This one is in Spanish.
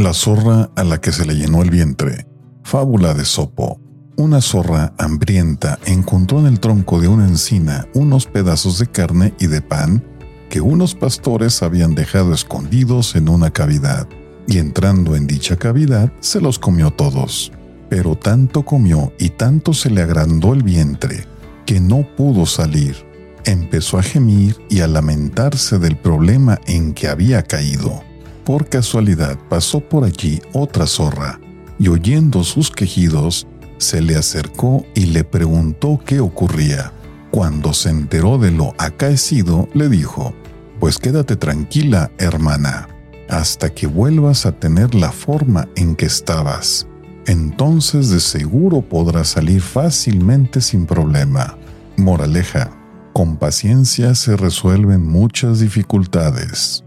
La zorra a la que se le llenó el vientre. Fábula de Sopo. Una zorra hambrienta encontró en el tronco de una encina unos pedazos de carne y de pan que unos pastores habían dejado escondidos en una cavidad, y entrando en dicha cavidad se los comió todos. Pero tanto comió y tanto se le agrandó el vientre que no pudo salir. Empezó a gemir y a lamentarse del problema en que había caído. Por casualidad pasó por allí otra zorra, y oyendo sus quejidos, se le acercó y le preguntó qué ocurría. Cuando se enteró de lo acaecido, le dijo, Pues quédate tranquila, hermana, hasta que vuelvas a tener la forma en que estabas. Entonces de seguro podrás salir fácilmente sin problema. Moraleja, con paciencia se resuelven muchas dificultades.